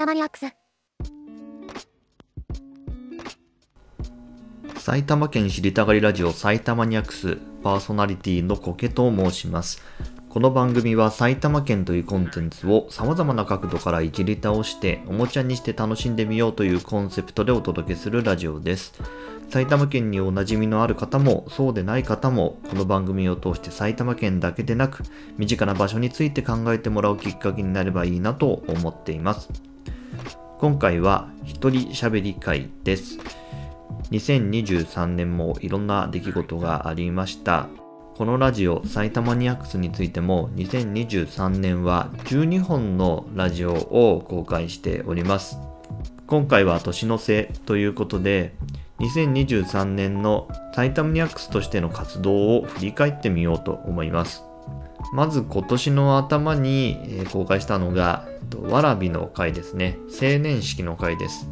玉ニアックス。埼玉県知りたがりラジオ埼玉ニアックスパーソナリティのコケと申します。この番組は埼玉県というコンテンツを様々な角度からいじり倒しておもちゃにして楽しんでみようというコンセプトでお届けするラジオです。埼玉県におなじみのある方もそうでない方もこの番組を通して埼玉県だけでなく身近な場所について考えてもらうきっかけになればいいなと思っています。今回は一人喋り会です。2023年もいろんな出来事がありました。このラジオ埼玉ニアックスについても2023年は12本のラジオを公開しております。今回は年の瀬ということで2023年の埼玉ニアックスとしての活動を振り返ってみようと思います。まず今年の頭に公開したのが、わらびの会ですね。青年式の会です。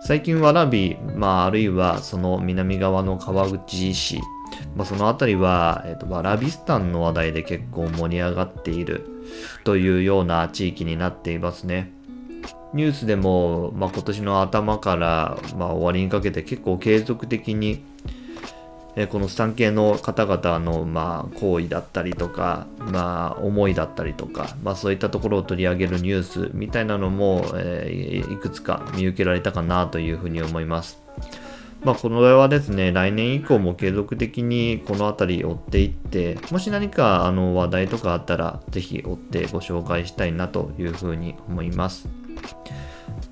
最近わらび、まあ、あるいはその南側の川口市、まあ、その辺りは、えっと、わらびスタンの話題で結構盛り上がっているというような地域になっていますね。ニュースでも、まあ、今年の頭から、まあ、終わりにかけて結構継続的にえこのスタン系の方々の、まあ、行為だったりとか、まあ、思いだったりとか、まあ、そういったところを取り上げるニュースみたいなのも、えーいくつか見受けられたかなというふうに思います。まあ、この場はですね、来年以降も継続的にこの辺り追っていって、もし何かあの話題とかあったら、ぜひ追ってご紹介したいなというふうに思います。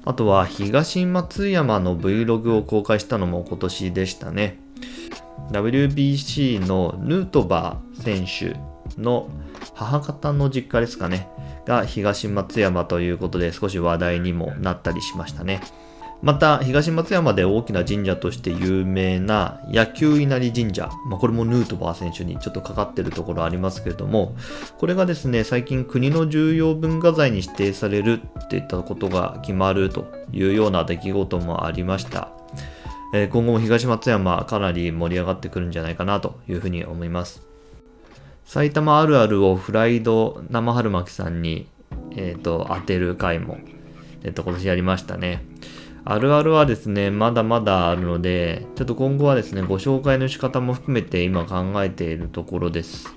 あとは東松山の Vlog を公開したのも今年でしたね。WBC のヌートバー選手の母方の実家ですかね。が東松山ということで少し話題にもなったりしましたね。また東松山で大きな神社として有名な野球稲荷神社、まあ、これもヌートバー選手にちょっとかかってるところありますけれどもこれがですね最近国の重要文化財に指定されるっていったことが決まるというような出来事もありました、え今後も東松山かなり盛り上がってくるんじゃないかなというふうに思います埼玉あるあるをフライド生春巻さんに、えー、と当てる回も、えー、と今年やりましたねあるあるはですね、まだまだあるので、ちょっと今後はですね、ご紹介の仕方も含めて今考えているところです。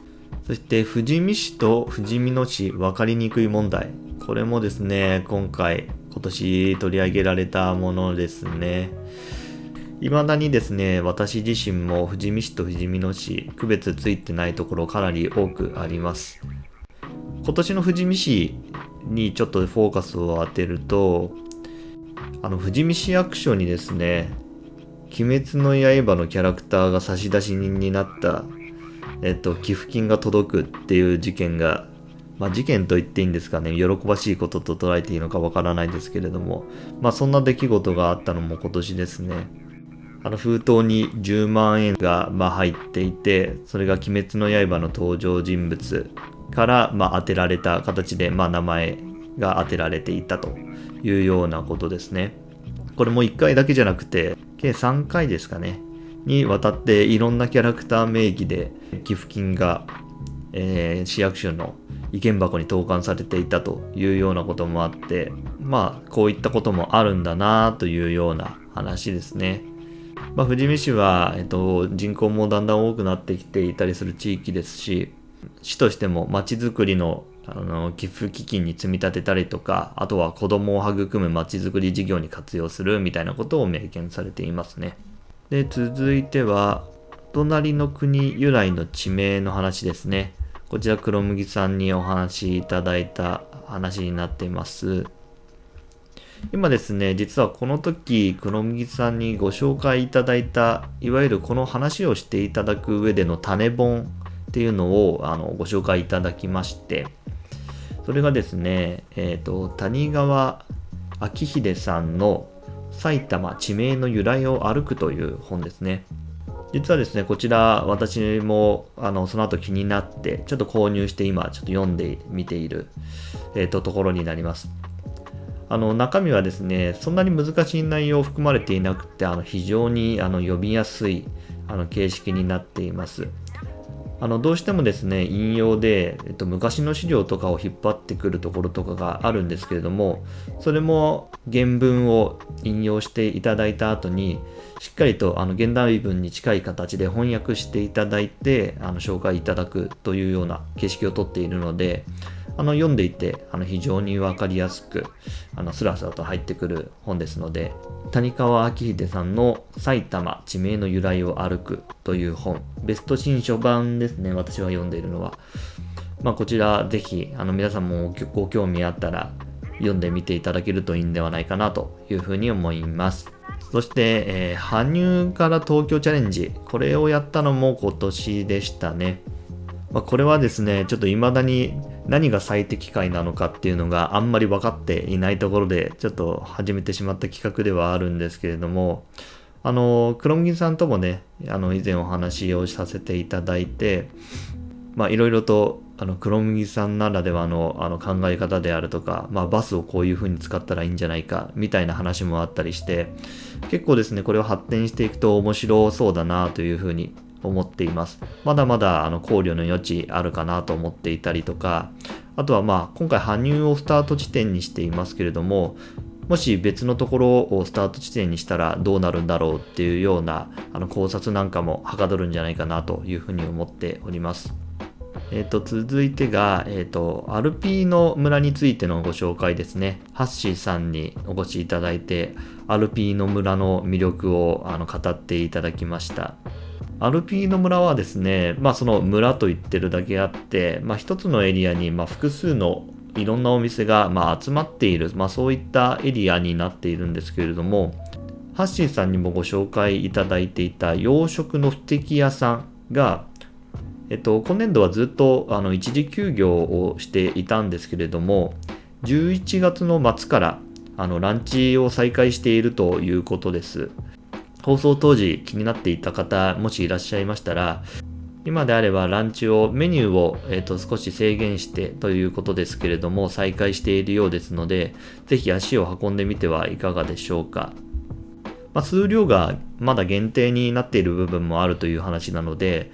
そして、富士見市と富士見野市分かりにくい問題。これもですね、今回、今年取り上げられたものですね。未だにですね、私自身も富士見市と富士見野市、区別ついてないところかなり多くあります。今年の富士見市にちょっとフォーカスを当てると、あの、富士見市役所にですね、鬼滅の刃のキャラクターが差出人になった、えっと、寄付金が届くっていう事件が、まあ事件と言っていいんですかね、喜ばしいことと捉えていいのかわからないですけれども、まあそんな出来事があったのも今年ですね。あの封筒に10万円がま入っていて、それが鬼滅の刃の登場人物からま当てられた形でま名前が当てられていたというようなことですね。これも1回だけじゃなくて、計3回ですかね。にわたっていろんなキャラクター名義で寄付金が、えー市役所の意見箱に投函されていたというようなこともあって、まあこういったこともあるんだなというような話ですね。まあ、富士見市は、えっと、人口もだんだん多くなってきていたりする地域ですし、市としても町づくりのあの寄付基金に積み立てたりとか、あとは子供を育む町づくり事業に活用するみたいなことを明言されていますね。で、続いては、隣の国由来の地名の話ですね。こちら黒麦さんにお話しいただいた話になっています。今ですね、実はこの時、黒麦さんにご紹介いただいた、いわゆるこの話をしていただく上での種本っていうのをあのご紹介いただきまして、それがですね、えっ、と、谷川明秀さんの埼玉地名の由来を歩くという本ですね。実はですね、こちら私もあのその後気になって、ちょっと購入して今ちょっと読んでみている、えーとところになります。あの中身はですね、そんなに難しい内容を含まれていなくて、あの非常にあの読みやすいあの形式になっています。あのどうしてもですね引用で、えっと、昔の資料とかを引っ張ってくるところとかがあるんですけれどもそれも原文を引用していただいた後にしっかりとあの現代文に近い形で翻訳していただいてあの紹介いただくというような形式をとっているのであの読んでいてあの非常に分かりやすくあのスラスラと入ってくる本ですので谷川明秀さんの「埼玉地名の由来を歩く」という本ベスト新書版ですね私は読んでいるのは、まあ、こちらぜひあの皆さんもご興味あったら読んでみていただけるといいんではないかなというふうに思います。そして、えー、羽生から東京チャレンジ。これをやったのも今年でしたね。まあ、これはですね、ちょっと未だに何が最適解なのかっていうのがあんまり分かっていないところで、ちょっと始めてしまった企画ではあるんですけれども、あの、黒麦さんともね、あの、以前お話をさせていただいて、まあ、いろいろと、あの、黒麦さんならではのあの考え方であるとか、まあ、バスをこういう風に使ったらいいんじゃないか、みたいな話もあったりして、結構ですね、これを発展していくと面白そうだなという風に思っています。まだまだあの考慮の余地あるかなと思っていたりとか、あとはまあ今回羽生をスタート地点にしていますけれども、もし別のところをスタート地点にしたらどうなるんだろうっていうようなあの考察なんかもはかどるんじゃないかなというふうに思っております。えー、と続いてが、えーと、アルピーの村についてのご紹介ですね。ハッシーさんにお越しいただいて、アルピーの村の魅力をあの語っていただきました。アルピーノ村はですね、まあその村と言ってるだけあって、まあ一つのエリアにま複数のいろんなお店がま集まっている、まあそういったエリアになっているんですけれども、ハッシーさんにもご紹介いただいていた洋食の不適屋さんが、えっと、今年度はずっとあの一時休業をしていたんですけれども、11月の末からあのランチを再開しているということです。放送当時気になっていた方、もしいらっしゃいましたら、今であればランチを、メニューを、えーと、少し制限してということですけれども、再開しているようですので、ぜひ足を運んでみてはいかがでしょうか。まあ、数量がまだ限定になっている部分もあるという話なので、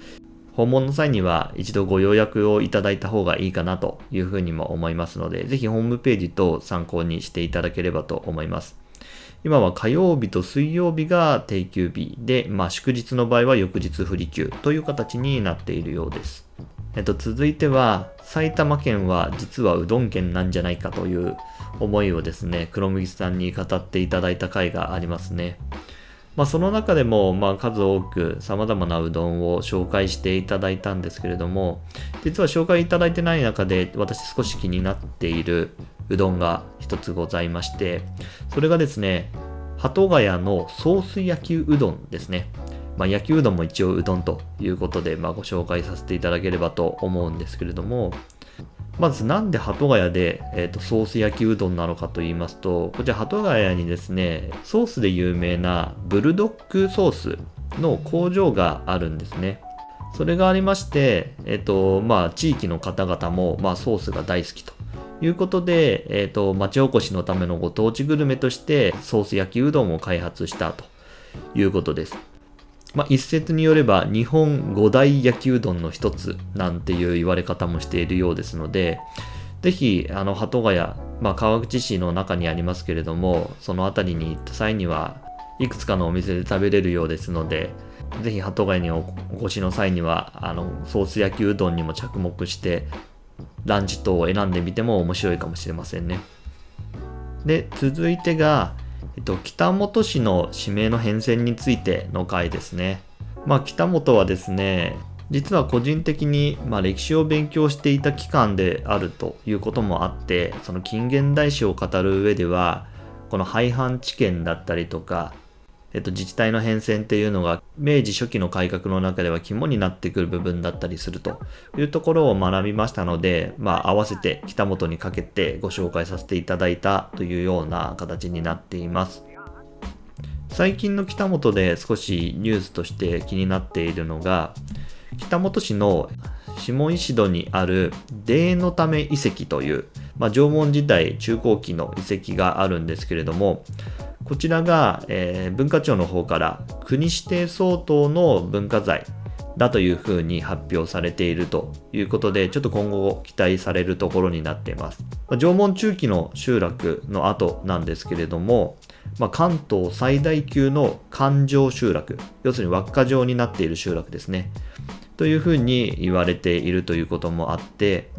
訪問の際には一度ご予約をいただいた方がいいかなというふうにも思いますので、ぜひホームページと参考にしていただければと思います。今は火曜日と水曜日が定休日で、まあ、祝日の場合は翌日不利休という形になっているようです。えっと、続いては、埼玉県は実はうどん県なんじゃないかという思いをですね、黒麦さんに語っていただいた回がありますね。まあ、その中でも、まあ、数多く様々なうどんを紹介していただいたんですけれども、実は紹介いただいてない中で私少し気になっているうどんが一つございまして、それがですね、鳩ヶ谷のソース焼きうどんですね。まあ、焼きうどんも一応うどんということで、まあ、ご紹介させていただければと思うんですけれども、まずなんで鳩ヶ谷で、えーと、ソース焼きうどんなのかと言いますと、こちら鳩ヶ谷にですね、ソースで有名なブルドックソースの工場があるんですね。それがありまして、えっ、ー、と、まあ、地域の方々も、まあ、ソースが大好きということで、えっ、ー、と、町おこしのためのご当地グルメとしてソース焼きうどんを開発したということです。まあ、一説によれば日本五大焼きうどんの一つなんていう言われ方もしているようですので、ぜひ、あの、鳩ヶ谷、まあ、川口市の中にありますけれども、その辺りに行った際には、いくつかのお店で食べれるようですので、ぜひ鳩ヶ谷にお越しの際には、あの、ソース焼きうどんにも着目して、ランチ等を選んでみても面白いかもしれませんね。で、続いてが、えっと、北本市の指名の変遷についての回ですね。まあ、北本はですね、実は個人的に、まあ、歴史を勉強していた期間であるということもあって、その近現代史を語る上では、この廃藩置県だったりとか、えっと、自治体の変遷っていうのが明治初期の改革の中では肝になってくる部分だったりするというところを学びましたので、まあ、合わせて北本にかけてご紹介させていただいたというような形になっています。最近の北本で少しニュースとして気になっているのが、北本市の下石戸にある霊のため遺跡という、まあ、縄文時代中後期の遺跡があるんですけれども、こちらが、えー、文化庁の方から国指定相当の文化財だというふうに発表されているということで、ちょっと今後期待されるところになっています。ま縄文中期の集落の後なんですけれども、まあ、関東最大級の環状集落、要するに輪っか状になっている集落ですね。というふうに言われているということもあって、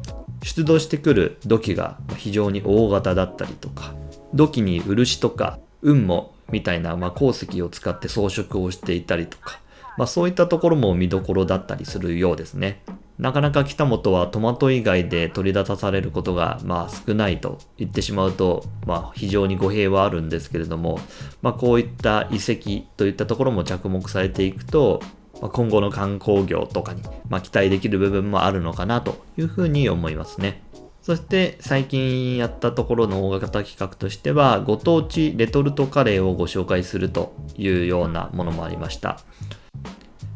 出土してくる土器が非常に大型だったりとか、土器に漆とか雲母みたいな、まあ、鉱石を使って装飾をしていたりとか、まあ、そういったところも見どころだったりするようですね。なかなか北本はトマト以外で取り出されることがまあ少ないと言ってしまうと、まあ、非常に語弊はあるんですけれども、まあ、こういった遺跡といったところも着目されていくと、まあ、今後の観光業とかに、まあ、期待できる部分もあるのかなというふうに思いますね。そして最近やったところの大型企画としてはご当地レトルトカレーをご紹介するというようなものもありました。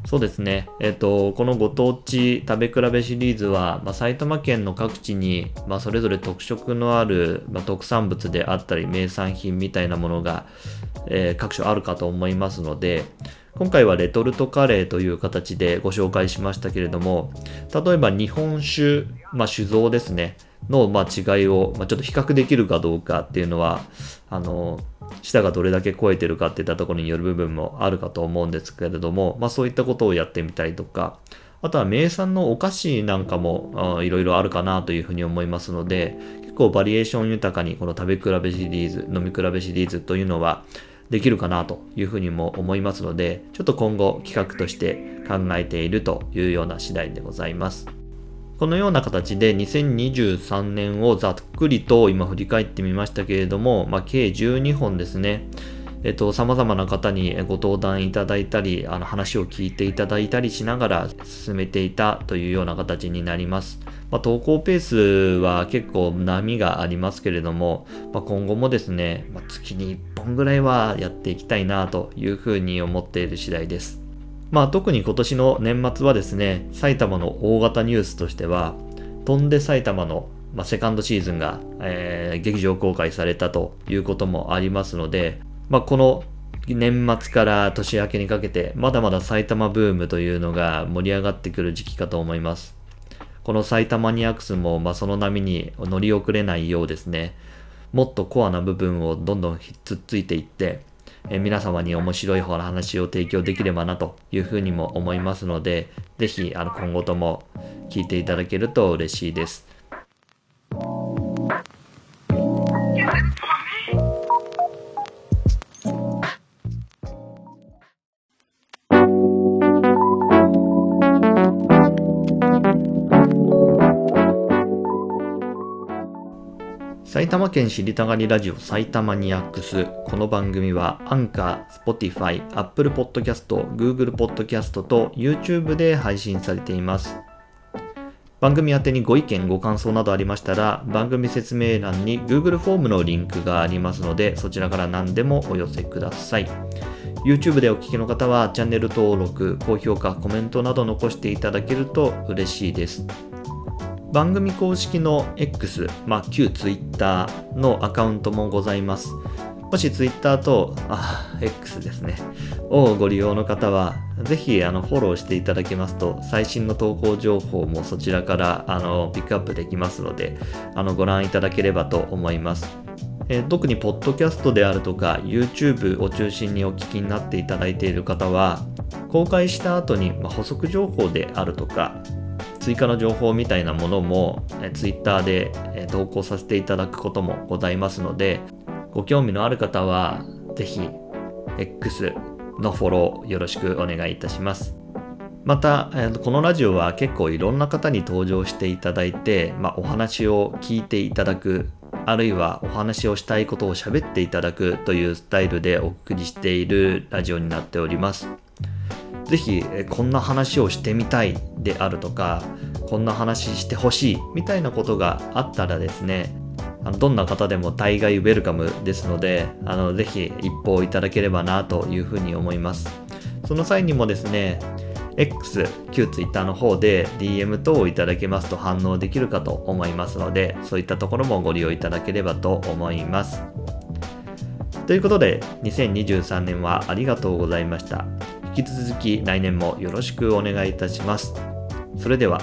そうですね。えっ、と、このご当地食べ比べシリーズは、まあ、埼玉県の各地に、まあ、それぞれ特色のある、まあ、特産物であったり、名産品みたいなものが、えー、各所あるかと思いますので、今回はレトルトカレーという形でご紹介しましたけれども、例えば日本酒、ま、酒造ですね。の、まあ、違いを、まあ、ちょっと比較できるかどうかっていうのは、あの、舌がどれだけ超えてるかっていったところによる部分もあるかと思うんですけれども、まあ、そういったことをやってみたりとか、あとは名産のお菓子なんかもいろいろあるかなというふうに思いますので、結構バリエーション豊かにこの食べ比べシリーズ、飲み比べシリーズというのはできるかなというふうにも思いますので、ちょっと今後企画として考えているというような次第でございます。このような形で2023年をざっくりと今振り返ってみましたけれども、まあ、計12本ですね。えっと、様々な方にご登壇いただいたり、あの話を聞いていただいたりしながら進めていたというような形になります。まあ、投稿ペースは結構波がありますけれども、まあ、今後もですね、まあ、月に1本ぐらいはやっていきたいなというふうに思っている次第です。まあ特に今年の年末はですね、埼玉の大型ニュースとしては、飛んで埼玉の、まあ、セカンドシーズンが、えー、劇場公開されたということもありますので、まあこの年末から年明けにかけて、まだまだ埼玉ブームというのが盛り上がってくる時期かと思います。この埼玉ニアクスも、まあ、その波に乗り遅れないようですね、もっとコアな部分をどんどんひっつっついていって、え皆様に面白い方の話を提供できればなというふうにも思いますので、ぜひあの今後とも聞いていただけると嬉しいです。埼玉県知りたがりラジオ埼玉ニアックス。この番組はアンカー、Spotify、Apple Podcast、Google Podcast と YouTube で配信されています。番組宛にご意見、ご感想などありましたら、番組説明欄に Google フォームのリンクがありますので、そちらから何でもお寄せください。YouTube でお聞きの方は、チャンネル登録、高評価、コメントなど残していただけると嬉しいです。番組公式の X、まあ、旧 Twitter のアカウントもございます。もし Twitter と、あ、X ですね、をご利用の方は、ぜひあのフォローしていただけますと、最新の投稿情報もそちらからあのピックアップできますので、あのご覧いただければと思います。え特にポッドキャストであるとか YouTube を中心にお聞きになっていただいている方は公開した後に、補足情報であるとか追加の情報みたいなものも、え Twitter で、え投稿させていただくこともございますので、ご興味のある方は、ぜひ、X のフォローよろしくお願いいたします。また、えこのラジオは結構いろんな方に登場していただいて、まあ、お話を聞いていただく、あるいはお話をしたいことを喋っていただくというスタイルでお送りしているラジオになっております。ぜひこんな話をしてみたいであるとかこんな話してほしいみたいなことがあったらですねどんな方でも大概ウェルカムですのであのぜひ一報いただければなというふうに思います。その際にもですね X、旧 Twitter の方で DM 等をいただけますと反応できるかと思いますのでそういったところもご利用いただければと思います。ということで2023年はありがとうございました。引き続き来年もよろしくお願いいたします。それでは。